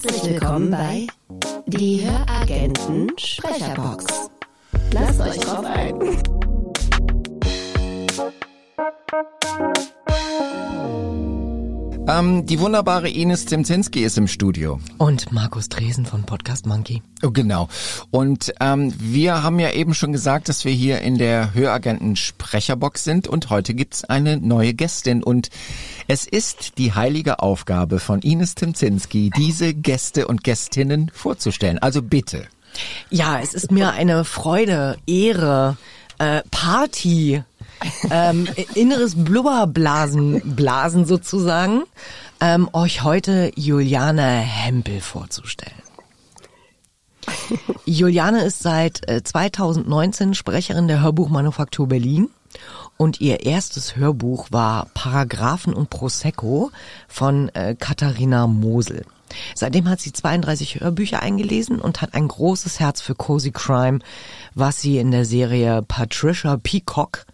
Herzlich willkommen bei Die Höragenten Sprecherbox. Lasst euch drauf ein. Ähm, die wunderbare Ines Zimzinski ist im Studio. Und Markus Dresen von Podcast Monkey. Oh, genau. Und ähm, wir haben ja eben schon gesagt, dass wir hier in der Höragenten Sprecherbox sind und heute gibt's eine neue Gästin und es ist die heilige Aufgabe von Ines Zimzinski, diese Gäste und Gästinnen vorzustellen. Also bitte. Ja, es ist mir eine Freude, Ehre, äh, Party, ähm, inneres Blubberblasen, Blasen sozusagen, ähm, euch heute Juliane Hempel vorzustellen. Juliane ist seit äh, 2019 Sprecherin der Hörbuchmanufaktur Berlin und ihr erstes Hörbuch war Paragraphen und Prosecco von äh, Katharina Mosel. Seitdem hat sie 32 Hörbücher eingelesen und hat ein großes Herz für Cozy Crime, was sie in der Serie Patricia Peacock,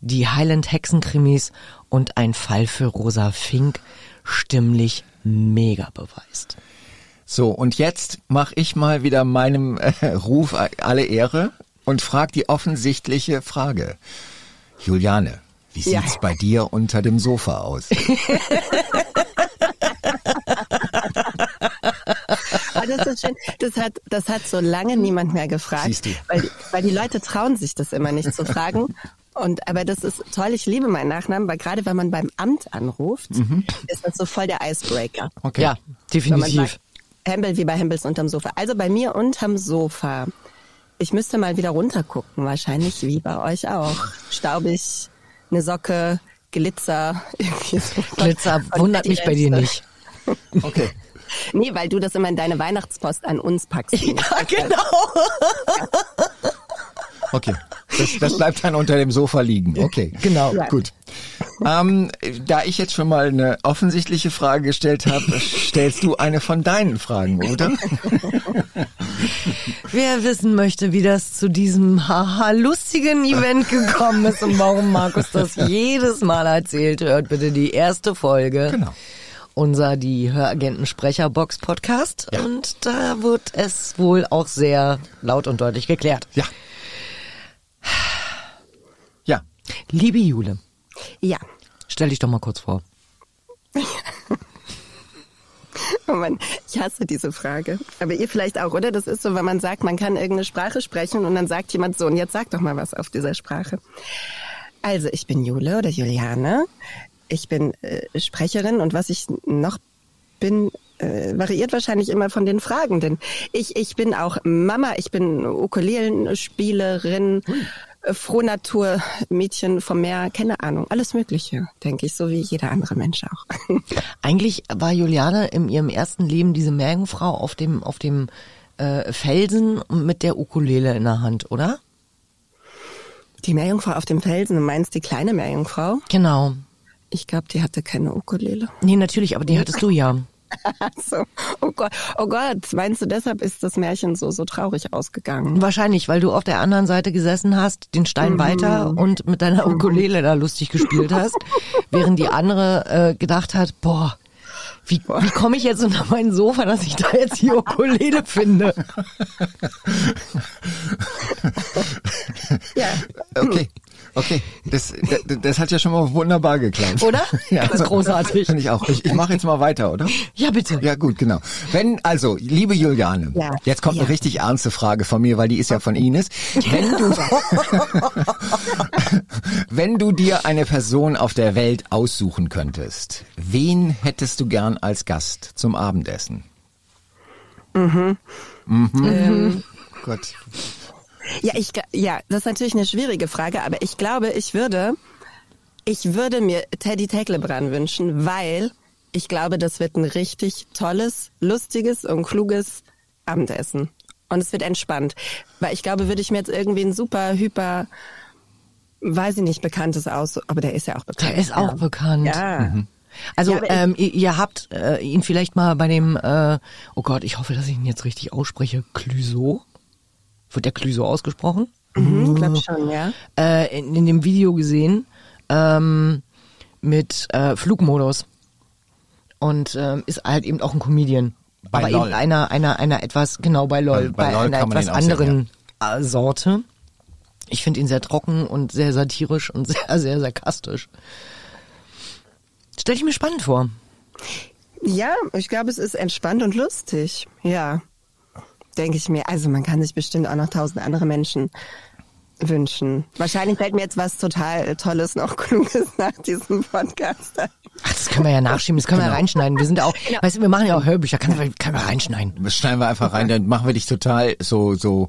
die Highland Hexenkrimis und ein Fall für Rosa Fink stimmlich mega beweist. So, und jetzt mache ich mal wieder meinem äh, Ruf alle Ehre und frag die offensichtliche Frage. Juliane, wie sieht's Ja. bei dir unter dem Sofa aus? Aber das ist schön. Das hat, das hat so lange niemand mehr gefragt. Siehst du. Weil, weil die Leute trauen sich das immer nicht zu fragen. Und, aber das ist toll. Ich liebe meinen Nachnamen, weil gerade wenn man beim Amt anruft, ist das so voll der Icebreaker. Okay. Ja, definitiv. Hempel wie bei Hempels unterm Sofa. Also bei mir unterm Sofa. Ich müsste mal wieder runtergucken, wahrscheinlich wie bei euch auch. Staubig, eine Socke, Glitzer. irgendwie so. Glitzer Und wundert mich bei dir nicht. Okay. Nee, weil du das immer in deine Weihnachtspost an uns packst. Ja, genau. Okay. Das, das bleibt dann unter dem Sofa liegen. Okay. Genau. Ja. Gut. Ähm, da ich jetzt schon mal eine offensichtliche Frage gestellt habe, stellst du eine von deinen Fragen, oder? Wer wissen möchte, wie das zu diesem haha lustigen Event gekommen ist und warum Markus das jedes Mal erzählt, hört bitte die erste Folge. Genau. Unser die Höragenten Sprecherbox Podcast Ja. und da wird es wohl auch sehr laut und deutlich geklärt. Ja. Ja. Liebe Jule, Ja. stell dich doch mal kurz vor. Oh Mann, ich hasse diese Frage. Aber ihr vielleicht auch, oder? Das ist so, wenn man sagt, man kann irgendeine Sprache sprechen und dann sagt jemand so, und jetzt sag doch mal was auf dieser Sprache. Also, ich bin Jule oder Juliane. Ich bin äh, Sprecherin und was ich noch bin, äh, variiert wahrscheinlich immer von den Fragenden. Ich, ich bin auch Mama, ich bin Ukulelenspielerin, äh, Frohnatur-Mädchen vom Meer, keine Ahnung, alles Mögliche, denke ich, so wie jeder andere Mensch auch. Eigentlich war Juliane in ihrem ersten Leben diese Meerjungfrau auf dem, auf dem äh, Felsen mit der Ukulele in der Hand, oder? Die Meerjungfrau auf dem Felsen, du meinst die kleine Meerjungfrau? Genau. Ich glaube, die hatte keine Ukulele. Nee, natürlich, aber die hattest du ja. So. Oh Gott, oh Gott, meinst du, deshalb ist das Märchen so, so traurig ausgegangen? Wahrscheinlich, weil du auf der anderen Seite gesessen hast, den Stein weiter und mit deiner Ukulele da lustig gespielt hast, während die andere äh, gedacht hat, boah, wie, wie komme ich jetzt unter mein Sofa, dass ich da jetzt die Ukulele finde? Ja. Okay. Okay. Das, das, das hat ja schon mal wunderbar geklappt. Oder? Ja. Das ist großartig. Finde ich auch. Ich, ich mache jetzt mal weiter, oder? Ja, bitte. Ja, gut, genau. Wenn, also, liebe Juliane, Ja. jetzt kommt Ja. eine richtig ernste Frage von mir, weil die ist ja von Ines. Wenn du, wenn du dir eine Person auf der Welt aussuchen könntest, wen hättest du gern als Gast zum Abendessen? Mhm. Mhm. Gott. Ja, ich, ja, das ist natürlich eine schwierige Frage, aber ich glaube, ich würde, ich würde mir Teddy Tecklebrand wünschen, weil ich glaube, das wird ein richtig tolles, lustiges und kluges Abendessen. Und es wird entspannt. Weil ich glaube, würde ich mir jetzt irgendwie ein super, hyper, weiß ich nicht, bekanntes aus, aber der ist ja auch bekannt. Der ist auch ja. bekannt. Ja. Also Ja, ähm, ihr, ihr habt äh, ihn vielleicht mal bei dem, äh, oh Gott, ich hoffe, dass ich ihn jetzt richtig ausspreche, Clüso. Wird der Clüso ausgesprochen? Mhm, glaub schon, ja. Äh, in, in dem Video gesehen ähm, mit äh, Flugmodus. Und ähm, ist halt eben auch ein Comedian. Bei aber LOL. eben einer, einer, einer etwas, genau bei LOL, Bei- bei bei, LOL einer etwas auch sehen, anderen äh, Sorte. Ich finde ihn sehr trocken und sehr satirisch und sehr, sehr sarkastisch. Stell ich mir spannend vor. Ja, ich glaube, es ist entspannt und lustig. Ja, denke ich mir. Also man kann sich bestimmt auch noch tausend andere Menschen wünschen. Wahrscheinlich fällt mir jetzt was total Tolles, noch Kluges nach diesem Podcast. ein. Ach, das können wir ja nachschieben, das können wir ja reinschneiden. Wir sind auch, weißt du, wir machen ja auch Hörbücher, kann, können wir reinschneiden. Das schneiden wir einfach rein, dann machen wir dich total so, so,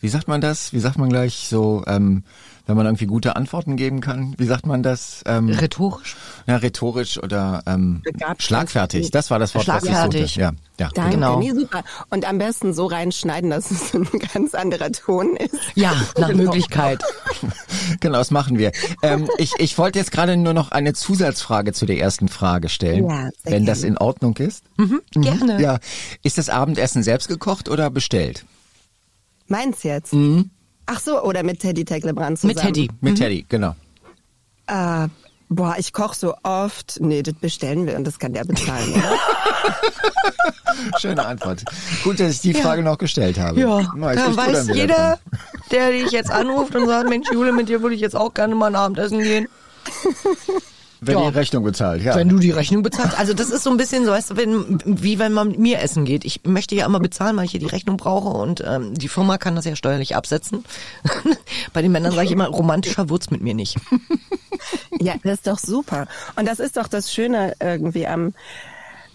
wie sagt man das? Wie sagt man gleich so, ähm, wenn man irgendwie gute Antworten geben kann? Wie sagt man das? Ähm, Rhetorisch. ja, rhetorisch oder ähm, Begabt. schlagfertig. Das war das Wort, was ich Schlagfertig. suchte. Ja, ja. Danke, Genau. nee, super. Und am besten so reinschneiden, dass es ein ganz anderer Ton ist. Ja, nach Möglichkeit. Genau, das machen wir. Ähm, ich, ich wollte jetzt gerade nur noch eine Zusatzfrage zu der ersten Frage stellen, Ja, sehr wenn das gerne. in Ordnung ist. Gerne. Ja, ist das Abendessen selbst gekocht oder bestellt? Meins jetzt? Ach so, oder mit Teddy Tecklebrand zusammen. Mit Teddy. Mit Teddy, genau. Äh, boah, ich koche so oft. Nee, das bestellen wir und das kann der bezahlen, oder? Schöne Antwort. Gut, dass ich die Frage noch gestellt habe. Ja, Na, ist da weiß jeder, der dich jetzt anruft und sagt, Mensch, Jule, mit dir würde ich jetzt auch gerne mal ein Abendessen gehen. Wenn Ja. die Rechnung bezahlt, ja. Wenn du die Rechnung bezahlst. Also das ist so ein bisschen so, weißt du, wenn, wie wenn man mit mir essen geht. Ich möchte ja immer bezahlen, weil ich hier die Rechnung brauche und ähm, die Firma kann das ja steuerlich absetzen. Bei den Männern sage ich immer, romantischer wird's mit mir nicht. Ja, das ist doch super. Und das ist doch das Schöne irgendwie am,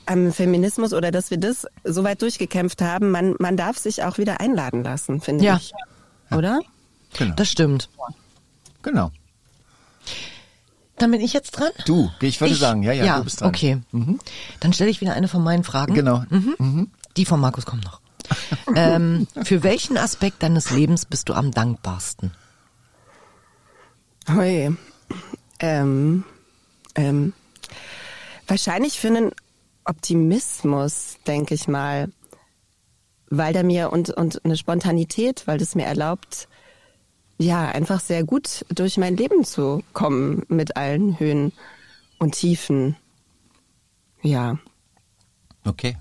am Feminismus oder dass wir das so weit durchgekämpft haben. Man, man darf sich auch wieder einladen lassen, finde Ja. ich. Oder? genau. Das stimmt. genau. Dann bin ich jetzt dran? Du, ich würde sagen, ja, ja, du bist dran. Okay. Dann stelle ich wieder eine von meinen Fragen. Genau. Mhm. Die von Markus kommt noch. ähm, für welchen Aspekt deines Lebens bist du am dankbarsten? Hui. Ähm, ähm, wahrscheinlich für einen Optimismus, denke ich mal. Weil der mir und, und eine Spontanität, weil das mir erlaubt, ja, einfach sehr gut durch mein Leben zu kommen mit allen Höhen und Tiefen. Ja. Okay.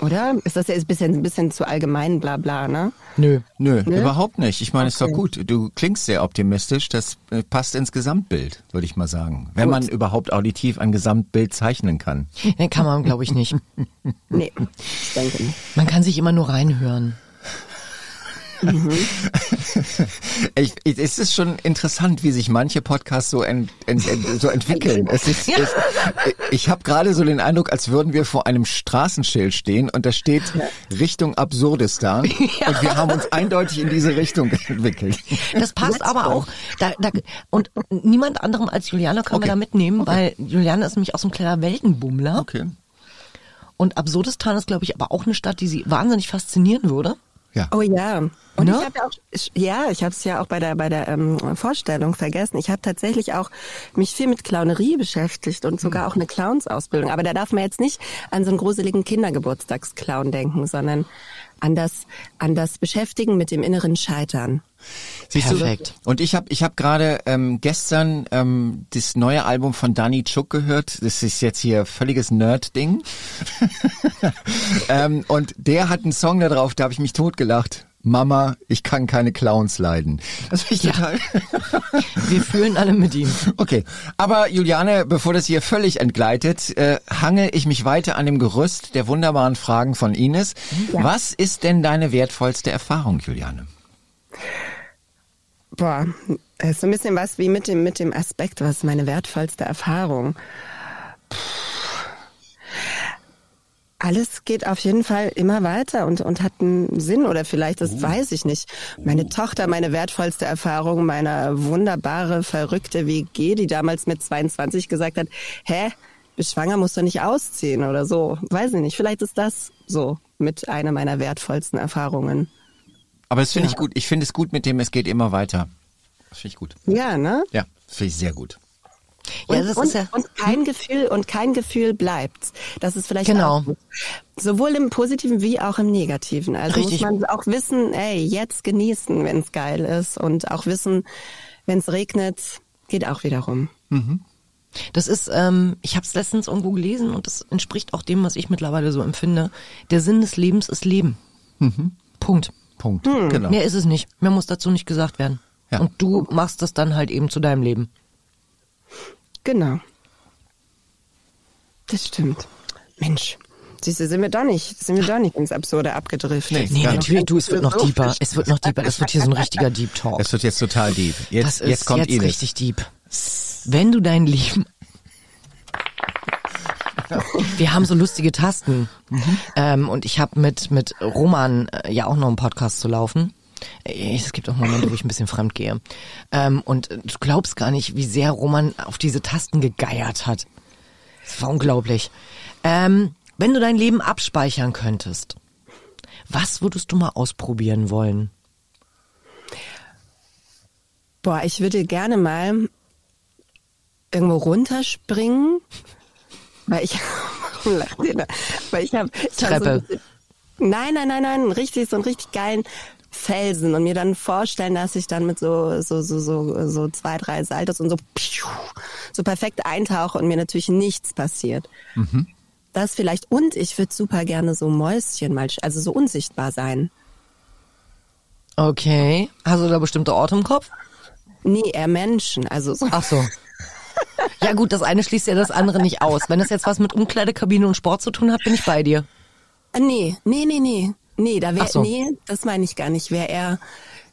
Oder? Ist das jetzt ein bisschen, ein bisschen zu allgemein, bla bla, ne? Nö. Nö, Ne? überhaupt nicht. Ich meine, ist doch Okay. gut. Du klingst sehr optimistisch. Das äh, passt ins Gesamtbild, würde ich mal sagen. Wenn Gut. man überhaupt auditiv ein Gesamtbild zeichnen kann. Den kann man, glaube ich, nicht. Nee, ich denke nicht. Man kann sich immer nur reinhören. Ich, ich, es ist schon interessant, wie sich manche Podcasts so, ent, ent, ent, so entwickeln. Es ist, es, ich habe gerade so den Eindruck, als würden wir vor einem Straßenschild stehen und da steht Richtung Absurdistan und wir haben uns eindeutig in diese Richtung entwickelt. Das passt aber auch. Da, da, und niemand anderem als Juliane können Okay. wir da mitnehmen, weil Juliane ist nämlich auch so ein kleiner Weltenbummler. Okay. Und Absurdistan ist, glaube ich, aber auch eine Stadt, die sie wahnsinnig faszinieren würde. Ja. Oh ja. Und Ne? ich habe ja auch, ja, ich habe es ja auch bei der bei der ähm, Vorstellung vergessen. Ich habe tatsächlich auch mich viel mit Clownerie beschäftigt und sogar auch eine Clownsausbildung. Aber da darf man jetzt nicht an so einen gruseligen Kindergeburtstagsclown denken, sondern an das an das Beschäftigen mit dem inneren Scheitern. Siehst Perfekt. Du? Und ich habe ich hab gerade ähm, gestern ähm, das neue Album von Danny Chuk gehört. Das ist jetzt hier völliges Nerd-Ding. ähm, und der hat einen Song da drauf, da habe ich mich totgelacht. Mama, ich kann keine Clowns leiden. Das finde ich total. Wir fühlen alle mit ihm. Okay, aber Juliane, bevor das hier völlig entgleitet, äh, hange ich mich weiter an dem Gerüst der wunderbaren Fragen von Ines. Was ist denn deine wertvollste Erfahrung, Juliane? Boah, ist so ein bisschen was wie mit dem mit dem Aspekt, was ist meine wertvollste Erfahrung. Puh. Alles geht auf jeden Fall immer weiter und, und hat einen Sinn oder vielleicht, das weiß ich nicht. Meine Tochter, meine wertvollste Erfahrung, meine wunderbare, verrückte WG, die damals mit 22 gesagt hat, hä, bist schwanger, musst du nicht ausziehen oder so. Weiß ich nicht, vielleicht ist das so mit einer meiner wertvollsten Erfahrungen. Aber das finde ich gut. Ich finde es gut mit dem, es geht immer weiter. Das finde ich gut. Ja, ne? Ja, das finde ich sehr gut. Ja, und, das und, ist ja. und kein Gefühl und kein Gefühl bleibt. Das ist vielleicht Genau. sowohl im Positiven wie auch im Negativen. Also Richtig. muss man auch wissen, ey, jetzt genießen, wenn es geil ist und auch wissen, wenn es regnet, geht auch wieder rum. Das ist, ähm, ich habe es letztens irgendwo gelesen und das entspricht auch dem, was ich mittlerweile so empfinde. Der Sinn des Lebens ist Leben. Punkt. Punkt. Genau. Mehr ist es nicht. Mehr muss dazu nicht gesagt werden. Ja. Und du machst das dann halt eben zu deinem Leben. Genau. Das stimmt. Mensch. Siehst du, sind wir doch nicht, sind wir doch nicht ins Absurde abgedriftet. Nee, Ja. natürlich, du, es wird noch deeper. Es wird noch deeper. Das wird hier so ein richtiger Deep Talk. Es wird jetzt total deep. Jetzt, das ist jetzt kommt jetzt Ines. richtig deep. Wenn du dein Leben wir haben so lustige Tasten. Ähm, und ich habe mit, mit Roman äh, ja auch noch einen Podcast zu laufen. Äh, Es gibt auch Momente, wo ich ein bisschen fremd gehe. Ähm, und du glaubst gar nicht, wie sehr Roman auf diese Tasten gegeiert hat. Das war unglaublich. Ähm, wenn du dein Leben abspeichern könntest, was würdest du mal ausprobieren wollen? Boah, ich würde gerne mal irgendwo runterspringen, weil ich? Weil ich habe, ich hab Treppe. So, nein, nein, nein, nein, richtig, so einen richtig geilen Felsen und mir dann vorstellen, dass ich dann mit so, so, so, so, so zwei, drei Saltos und so, so perfekt eintauche und mir natürlich nichts passiert. Das vielleicht, und ich würde super gerne so Mäuschen mal, also so unsichtbar sein. Okay. Hast du da bestimmte Orte im Kopf? Nee, eher Menschen, also so. Ach so. Ja gut, das eine schließt ja das andere nicht aus. Wenn es jetzt was mit Umkleidekabine und Sport zu tun hat, bin ich bei dir. Ah, Nee, nee, nee, nee. Nee, da wäre, so. nee, das meine ich gar nicht. Wäre eher,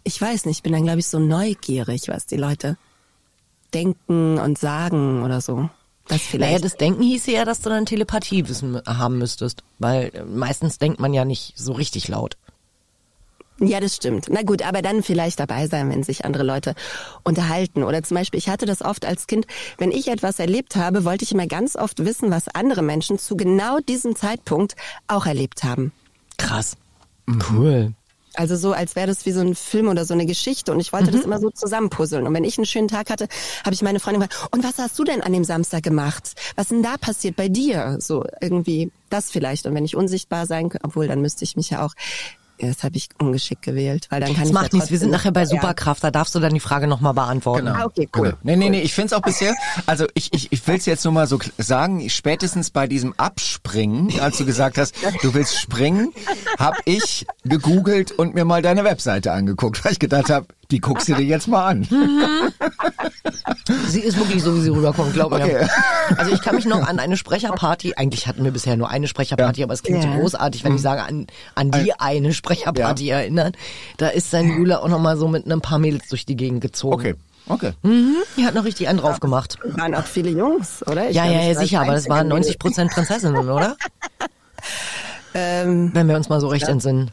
ich weiß nicht, ich bin dann, glaube ich, so neugierig, was die Leute denken und sagen oder so. Das Naja, vielleicht. das Denken hieße ja, dass du dann Telepathiewissen haben müsstest. Weil äh, meistens denkt man ja nicht so richtig laut. ja, das stimmt. Na gut, aber dann vielleicht dabei sein, wenn sich andere Leute unterhalten. Oder zum Beispiel, ich hatte das oft als Kind, wenn ich etwas erlebt habe, wollte ich immer ganz oft wissen, was andere Menschen zu genau diesem Zeitpunkt auch erlebt haben. Krass. Cool. Also so, als wäre das wie so ein Film oder so eine Geschichte. Und ich wollte Mhm. das immer so zusammenpuzzeln. Und wenn ich einen schönen Tag hatte, habe ich meine Freundin gefragt, und was hast du denn an dem Samstag gemacht? Was denn da passiert bei dir? So irgendwie das vielleicht. Und wenn ich unsichtbar sein könnte, obwohl dann müsste ich mich ja auch, ja, das habe ich ungeschickt gewählt, weil dann kann Das ich macht ja nichts. Wir sind nachher bei. Superkraft. Da darfst du dann die Frage nochmal beantworten. Ah, okay, cool. Genau. Nee, nee, nee, ich find's auch bisher, also ich, ich, ich will's jetzt nur mal so sagen, spätestens bei diesem Abspringen, als du gesagt hast, du willst springen, hab ich gegoogelt und mir mal deine Webseite angeguckt, weil ich gedacht habe, die guckst du dir jetzt mal an. Sie ist wirklich so, wie sie rüberkommt, glaub mir. Okay. Also ich kann mich noch an eine Sprecherparty, eigentlich hatten wir bisher nur eine Sprecherparty, aber es klingt Ja. so großartig, wenn ich sage, an, an die eine Sprecherparty erinnern. Da ist sein Jule auch noch mal so mit ein paar Mädels durch die Gegend gezogen. Okay, okay. Die hat noch richtig einen drauf gemacht. Waren auch viele Jungs, oder? Ich Ja, ja, ich ja, sicher, aber das waren Einzige, 90 Prozent Prinzessinnen, oder? Ähm, Wenn wir uns mal so recht entsinnen.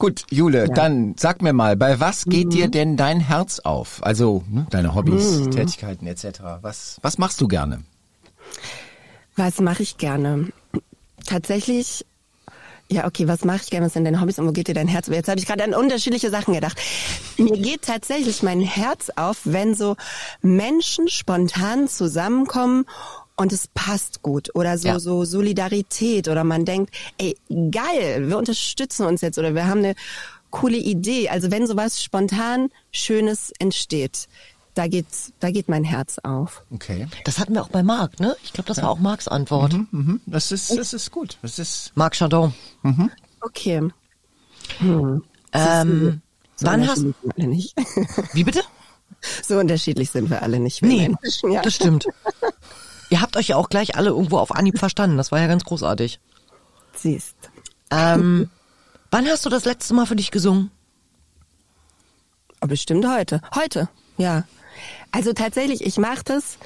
Gut, Jule, dann sag mir mal, bei was geht dir denn dein Herz auf? Also ne, deine Hobbys, Tätigkeiten etc. Was, was machst du gerne? Was mache ich gerne? Tatsächlich, ja, okay, was mache ich gerne? Was sind deine Hobbys und wo geht dir dein Herz? auf? Jetzt habe ich gerade an unterschiedliche Sachen gedacht. Mir geht tatsächlich mein Herz auf, wenn so Menschen spontan zusammenkommen und es passt gut oder so Ja. so Solidarität oder man denkt, ey, geil, wir unterstützen uns jetzt oder wir haben eine coole Idee. Also wenn sowas spontan Schönes entsteht, da geht da geht mein Herz auf. Okay. Das hatten wir auch bei Marc, ne? Ich glaube, das war auch Marcs Antwort. Mhm, das ist, das ist gut. Das ist, Marc Chardon. Okay. Ähm, So wann hast nicht. Wie bitte? so unterschiedlich sind wir alle nicht. wir Nee, Menschen, ja. das stimmt. Ihr habt euch ja auch gleich alle irgendwo auf Anhieb verstanden. Das war ja ganz großartig. Siehst. Ähm, wann hast du das letzte Mal für dich gesungen? Bestimmt heute. Heute, ja. Also tatsächlich, ich mache das,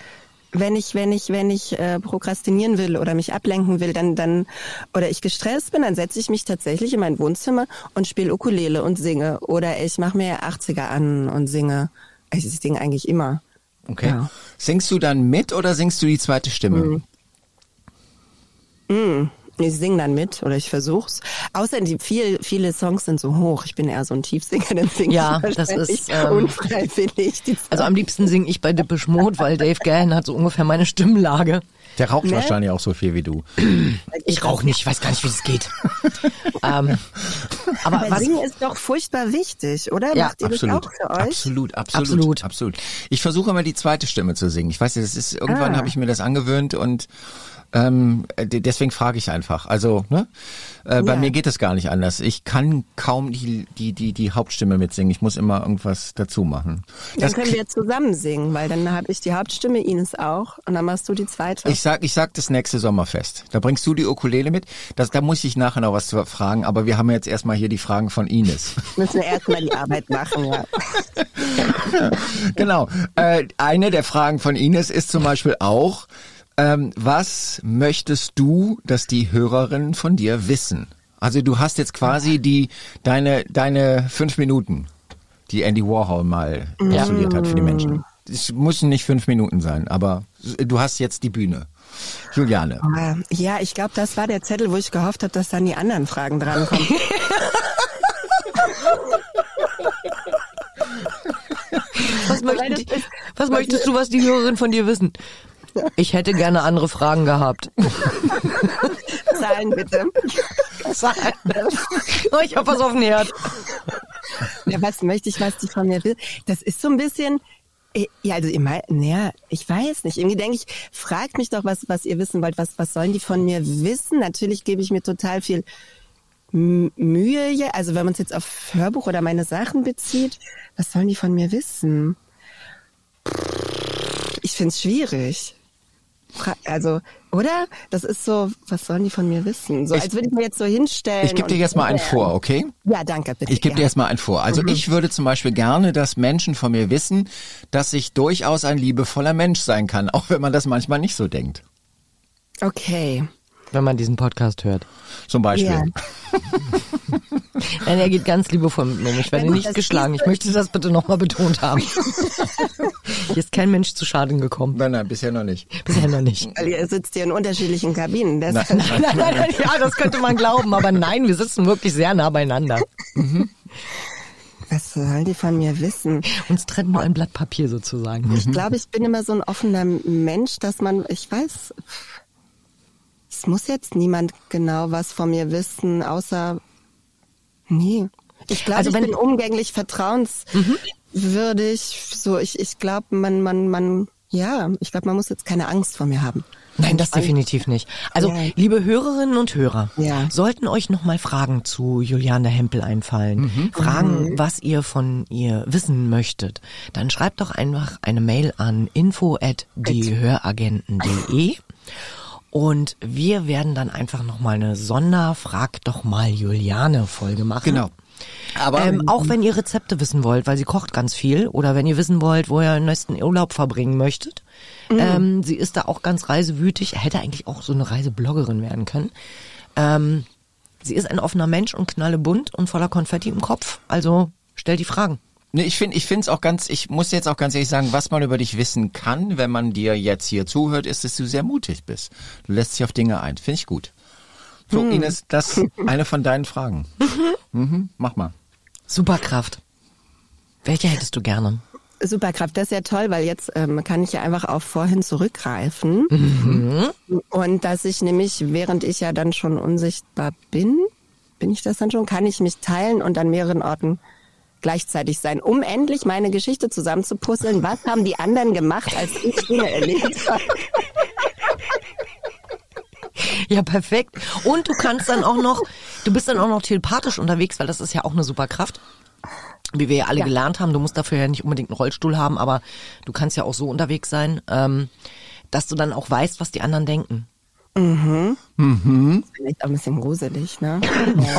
wenn ich, wenn ich, wenn ich äh, prokrastinieren will oder mich ablenken will, dann, dann oder ich gestresst bin, dann setze ich mich tatsächlich in mein Wohnzimmer und spiele Ukulele und singe. Oder ich mache mir 80er an und singe. Also ich singe eigentlich immer. Okay. Ja. Singst du dann mit oder singst du die zweite Stimme? Ich singe dann mit oder ich versuch's. Außer die viel, viele Songs sind so hoch. Ich bin eher so ein Tiefsinger, dann singe Ja, ich das ist, ähm, unfreiwillig. Also am liebsten singe ich bei Depeche Mode, weil Dave Gahan hat so ungefähr meine Stimmlage. Der raucht Ne? wahrscheinlich auch so viel wie du. Ich rauche nicht, ich weiß gar nicht, wie das geht. ähm, aber Aber was, Singen ist doch furchtbar wichtig, oder? Ja, Macht ihr Absolut, das auch für euch? absolut, absolut, Absolut. absolut. Ich versuche immer die zweite Stimme zu singen. Ich weiß, das ist irgendwann Ah. habe ich mir das angewöhnt und ähm, de- deswegen frage ich einfach. Also, ne? Äh, bei Ja. mir geht es gar nicht anders. Ich kann kaum die die die die Hauptstimme mitsingen. Ich muss immer irgendwas dazu machen. Dann Das können wir zusammen singen, weil dann habe ich die Hauptstimme, Ines auch, und dann machst du die zweite. ich sag, ich sag das nächste Sommerfest. Da bringst du die Ukulele mit. Das, da muss ich nachher noch was zu fragen, aber wir haben jetzt erstmal hier die Fragen von Ines. Müssen wir erstmal die Arbeit machen, ja. Genau. Äh, eine der Fragen von Ines ist zum Beispiel auch, ähm, was möchtest du, dass die Hörerinnen von dir wissen? Also du hast jetzt quasi die deine deine fünf Minuten, die Andy Warhol mal postuliert hat für die Menschen. Es müssen nicht fünf Minuten sein, aber du hast jetzt die Bühne. Juliane. Ah, Ja, ich glaube, das war der Zettel, wo ich gehofft habe, dass dann die anderen Fragen drankommen. was, ist- was möchtest du, was die Hörerinnen von dir wissen? Ich hätte gerne andere Fragen gehabt. Zahlen bitte. Oh, ich hab was auf dem Herd. Ja, was möchte ich, was die von mir will? Das ist so ein bisschen, äh, ja, also immer, naja, ich weiß nicht. Irgendwie denke ich, fragt mich doch, was, was ihr wissen wollt. Was, was sollen die von mir wissen? Natürlich gebe ich mir total viel Mühe. ja. Also wenn man es jetzt auf Hörbuch oder meine Sachen bezieht, was sollen die von mir wissen? Ich find's schwierig. Also, oder? Das ist so, was sollen die von mir wissen? So, Ich- als würde ich mir jetzt so hinstellen. Ich gebe dir jetzt mal einen vor, okay? Ja, danke, bitte. Ich gebe dir jetzt mal einen vor. Also ich würde zum Beispiel gerne, dass Menschen von mir wissen, dass ich durchaus ein liebevoller Mensch sein kann, auch wenn man das manchmal nicht so denkt. Okay. Wenn man diesen Podcast hört. Zum Beispiel. Ja. Nein, er geht ganz liebevoll mit mir um. Ich werde nicht geschlagen. Ich möchte das bitte nochmal betont haben. Hier ist kein Mensch zu Schaden gekommen. Nein, nein, bisher noch nicht. Bisher noch nicht. Weil ihr sitzt hier in unterschiedlichen Kabinen. Nein, Nein, nein, nein, ja, das könnte man glauben, aber nein, wir sitzen wirklich sehr nah beieinander. Was sollen die von mir wissen? Uns trennt nur ein Blatt Papier sozusagen. Ich glaube, ich bin immer so ein offener Mensch, dass man, ich weiß, es muss jetzt niemand genau was von mir wissen, außer, nee. Ich glaube, Also ich wenn- bin umgänglich, vertrauenswürdig, so, ich, ich glaube, man, man, man, ja, ich glaube, man muss jetzt keine Angst vor mir haben. Nein, das definitiv nicht. Also, Ja. liebe Hörerinnen und Hörer, Ja. sollten euch nochmal Fragen zu Juliane Hempel einfallen, Fragen, was ihr von ihr wissen möchtet, dann schreibt doch einfach eine Mail an info at diehöragenten.de und wir werden dann einfach nochmal eine Sonder-Frag doch mal Juliane Folge machen. Genau. Aber Ähm, auch wenn ihr Rezepte wissen wollt, weil sie kocht ganz viel oder wenn ihr wissen wollt, wo ihr den nächsten Urlaub verbringen möchtet. Ähm, sie ist da auch ganz reisewütig, hätte eigentlich auch so eine Reisebloggerin werden können. Ähm, sie ist ein offener Mensch und knallebunt und voller Konfetti im Kopf. Also stellt die Fragen. Nee, ich finde, ich finde es auch ganz, ich muss jetzt auch ganz ehrlich sagen, was man über dich wissen kann, wenn man dir jetzt hier zuhört, ist, dass du sehr mutig bist. Du lässt dich auf Dinge ein. Finde ich gut. So, Ines, das eine von deinen Fragen. Mhm, mach mal. Superkraft. Welche hättest du gerne? Superkraft, das ist ja toll, weil jetzt ähm, kann ich ja einfach auf vorhin zurückgreifen. Und dass ich nämlich, während ich ja dann schon unsichtbar bin, bin ich das dann schon, kann ich mich teilen und an mehreren Orten gleichzeitig sein, um endlich meine Geschichte zusammenzupuzzeln. Was haben die anderen gemacht, als ich Dinge erlebt habe? Ja, perfekt. Und du kannst dann auch noch, du bist dann auch noch telepathisch unterwegs, weil das ist ja auch eine Superkraft. Wie wir ja alle Ja. gelernt haben, du musst dafür ja nicht unbedingt einen Rollstuhl haben, aber du kannst ja auch so unterwegs sein, ähm, dass du dann auch weißt, was die anderen denken. Vielleicht auch ein bisschen gruselig, ne?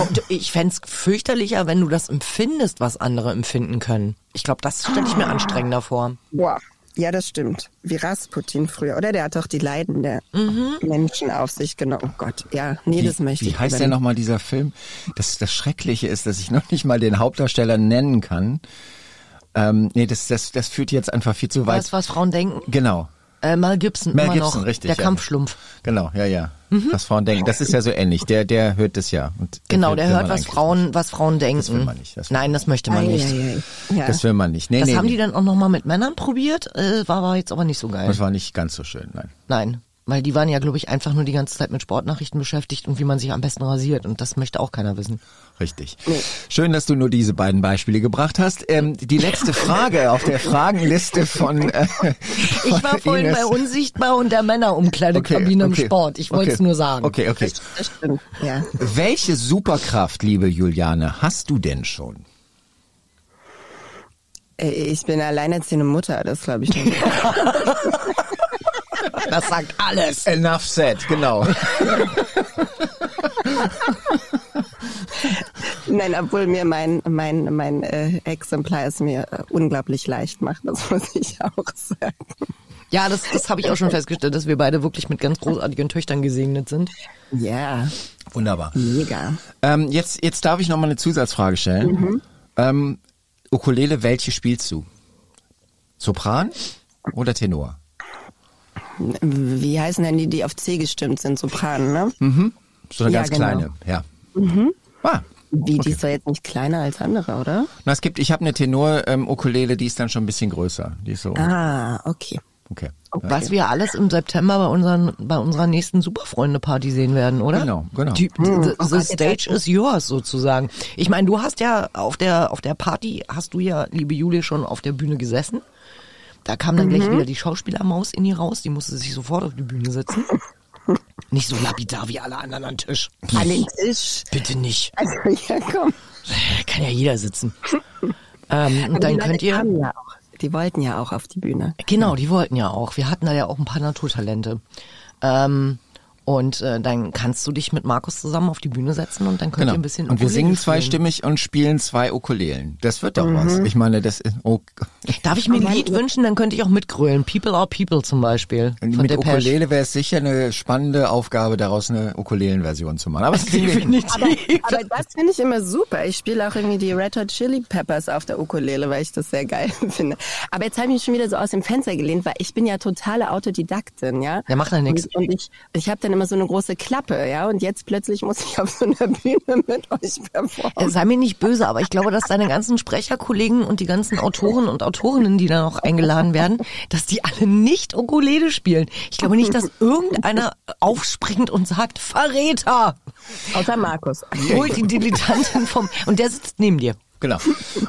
Und ich fänd's fürchterlicher, wenn du das empfindest, was andere empfinden können. Ich glaube, das stelle ich mir anstrengender vor. Boah. Ja, das stimmt. Wie Rasputin früher, oder? Der hat doch die Leiden der Menschen auf sich genommen. Oh Gott, ja, nee, das möchte wie ich heißt lieber der nicht. nochmal, dieser Film? Das, das Schreckliche ist, dass ich noch nicht mal den Hauptdarsteller nennen kann. Ähm, nee, das, das, das führt jetzt einfach viel zu weit. Du, was Frauen denken? Genau. Äh, Mel Gibson, Mel Gibson, noch. richtig. Der ja. Kampfschlumpf. Genau, ja, ja. Was Frauen denken. Das ist ja so ähnlich. Der, der hört das ja. Und Genau, will- der hört, was Frauen, was Frauen denken. Das will man nicht, das will Nein, das möchte man nicht. Eieiei. Ja. Das will man nicht. Nee, Das nee. haben die dann auch nochmal mit Männern probiert, äh, war aber jetzt aber nicht so geil. das war nicht ganz so schön, nein. Nein, weil die waren ja, glaube ich, einfach nur die ganze Zeit mit Sportnachrichten beschäftigt und wie man sich am besten rasiert und das möchte auch keiner wissen. Richtig. Schön, dass du nur diese beiden Beispiele gebracht hast. Ähm, die letzte Frage auf der Fragenliste von. Äh, Ich war von vorhin Ines. bei Unsichtbar und der Männerumkleidekabine im Sport. Ich wollte es okay. nur sagen. Okay, okay. Das stimmt. Ja. Welche Superkraft, liebe Juliane, hast du denn schon? Äh, Ich bin alleinerziehende Mutter, das glaube ich nicht. Das sagt alles. Enough said, genau. Nein, obwohl mir mein mein mein äh, Exemplar es mir äh, unglaublich leicht macht, das muss ich auch sagen. Ja, das, das habe ich auch schon festgestellt, dass wir beide wirklich mit ganz großartigen Töchtern gesegnet sind. Ja, Wunderbar. mega. Ähm, jetzt, jetzt darf ich noch mal eine Zusatzfrage stellen. Mhm. Ähm, Ukulele, welche spielst du? Sopran oder Tenor? Wie heißen denn die, die auf C gestimmt sind? Sopran, ne? So eine Ja, ganz genau. kleine, ja. Ah, Wie, die ist doch jetzt nicht kleiner als andere, oder? na, es gibt, ich habe eine Tenor-Ukulele, die ist dann schon ein bisschen größer. Die ist so, Ah, okay. okay. Was wir alles im September bei, unseren, bei unserer nächsten Superfreunde-Party sehen werden, oder? Genau, genau. Die, the, Oh the stage is yours sozusagen. Ich meine, du hast ja auf der, auf der Party, hast du ja, liebe Julie, schon auf der Bühne gesessen. Da kam dann Mhm. gleich wieder die Schauspielermaus in die raus, die musste sich sofort auf die Bühne setzen. Nicht so lapidar wie alle anderen an Tisch. An den Tisch. Bitte nicht. Also, ja, komm. Kann ja jeder sitzen. ähm, dann könnt ihr. Ja auch, die wollten ja auch auf die Bühne. Genau, die wollten ja auch. Wir hatten da ja auch ein paar Naturtalente. Ähm, und äh, dann kannst du dich mit Markus zusammen auf die Bühne setzen und dann könnt Genau. ihr ein bisschen Und wir Ukulele singen spielen. zweistimmig und spielen zwei Ukulelen. Das wird doch was. Ich meine, das ist, oh, Darf ich mir ein Lied wünschen, dann könnte ich auch mitgrölen. People are People zum Beispiel. Von mit Depeche. Ukulele wäre es sicher eine spannende Aufgabe, daraus eine Ukulelenversion zu machen. Aber das. Definitiv. Aber das finde ich immer super. Ich spiele auch irgendwie die Red Hot Chili Peppers auf der Ukulele, weil ich das sehr geil finde. Aber jetzt habe ich mich schon wieder so aus dem Fenster gelehnt, weil ich bin ja totale Autodidaktin, ja. Ja, macht ja. Und, und ich, ich habe dann immer so eine große Klappe, ja. Und jetzt plötzlich muss ich auf so einer Bühne mit euch performen. Sei mir nicht böse, aber ich glaube, dass deine ganzen Sprecherkollegen und die ganzen Autoren und Autorinnen, die da noch eingeladen werden, dass die alle nicht Ukulele spielen. Ich glaube nicht, dass irgendeiner aufspringt und sagt, Verräter! Außer Markus. Holt die Dilettantin vom... Und der sitzt neben dir. Genau.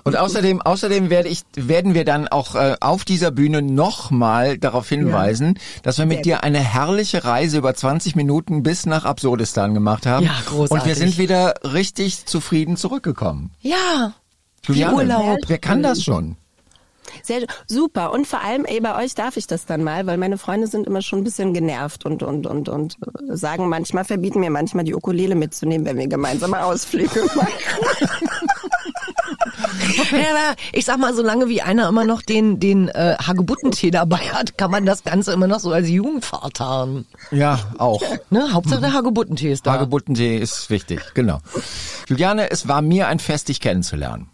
Und außerdem, außerdem werde ich, werden wir dann auch äh, auf dieser Bühne nochmal darauf hinweisen, dass wir mit dir eine herrliche Reise über 20 Minuten bis nach Absurdistan gemacht haben. Ja, großartig. Und wir sind wieder richtig zufrieden zurückgekommen. Ja. Juliane, Urlaub. wer kann das schon? Sehr super. Und vor allem, ey, bei euch darf ich das dann mal, weil meine Freunde sind immer schon ein bisschen genervt und, und, und, und äh, sagen manchmal, verbieten mir manchmal die Ukulele mitzunehmen, wenn wir gemeinsame Ausflüge machen. Ja, ich sag mal, solange wie einer immer noch den, den äh, Hagebuttentee dabei hat, kann man das Ganze immer noch so als Jugendfahrt haben. Ja, auch. Ne? Hauptsache der Hagebuttentee ist da. Hagebuttentee ist wichtig, genau. Juliane, es war mir ein Fest, dich kennenzulernen.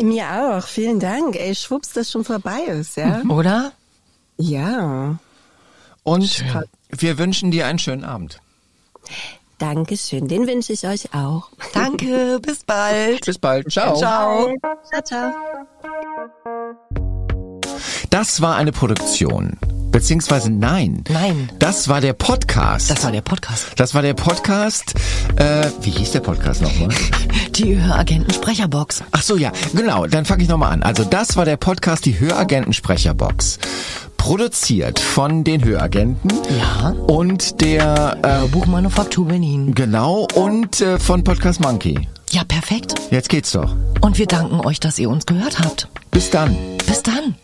Mir auch. Vielen Dank. Ey, schwupps, dass schon vorbei ist, ja? Oder? Ja. Und wir wünschen dir einen schönen Abend. Dankeschön. Den wünsche ich euch auch. Danke, bis bald. Bis bald. Ciao. Ciao. Ciao, ciao. Das war eine Produktion. Beziehungsweise nein. Nein. Das war der Podcast. Das war der Podcast. Das war der Podcast. Äh, wie hieß der Podcast nochmal? Die Höragenten-Sprecherbox. Ach so, ja, genau. Dann fange ich nochmal an. Also das war der Podcast, die Höragenten-Sprecherbox. Produziert von den Höragenten. Ja. Und der, äh, Buchmanufaktur Berlin. genau, und äh, von Podcast Monkey. Ja, perfekt. Jetzt geht's doch. Und wir danken euch, dass ihr uns gehört habt. Bis dann. Bis dann.